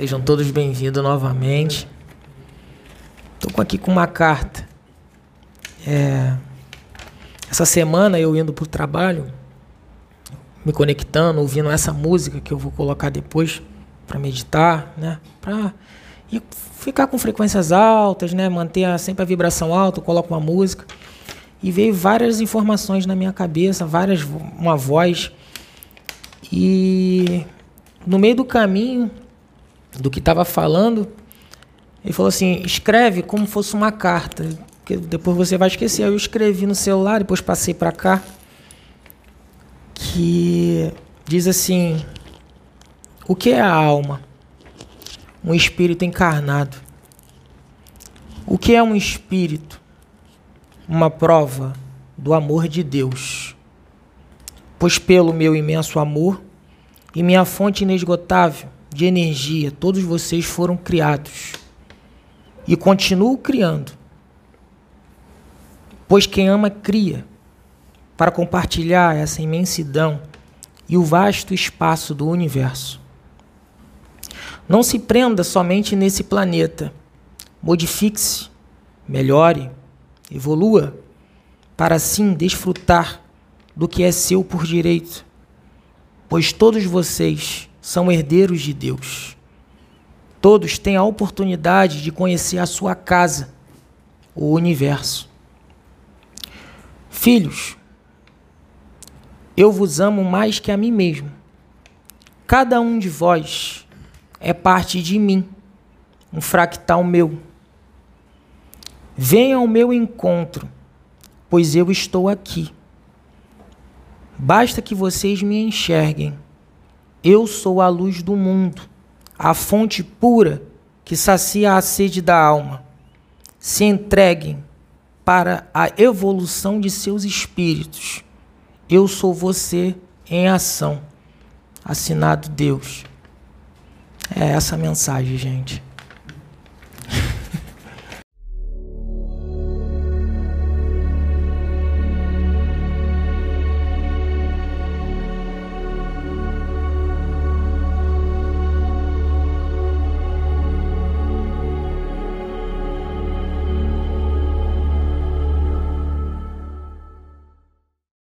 Sejam todos bem-vindos novamente. Estou aqui com uma carta. É, essa semana eu indo para o trabalho, me conectando, ouvindo essa música que eu vou colocar depois para meditar, né? Para ficar com frequências altas, né? Manter a, sempre a vibração alta, coloco uma música e veio várias informações na minha cabeça, várias uma voz e no meio do caminho do que estava falando, ele falou assim: escreve como fosse uma carta, que depois você vai esquecer. Eu escrevi no celular, depois passei para cá, que diz assim: o que é a alma? Um espírito encarnado. O que é um espírito? Uma prova do amor de Deus. Pois pelo meu imenso amor e minha fonte inesgotável de energia, todos vocês foram criados e continuo criando. Pois quem ama, cria, para compartilhar essa imensidão e o vasto espaço do universo. Não se prenda somente nesse planeta. Modifique-se, melhore, evolua, para assim desfrutar do que é seu por direito, pois todos vocês são herdeiros de Deus. Todos têm a oportunidade de conhecer a sua casa, o universo. Filhos, eu vos amo mais que a mim mesmo. Cada um de vós é parte de mim, um fractal meu. Venha ao meu encontro, pois eu estou aqui. Basta que vocês me enxerguem eu sou a luz do mundo, a fonte pura que sacia a sede da alma. Se entreguem para a evolução de seus espíritos. Eu sou você em ação. Assinado Deus. É essa a mensagem, gente.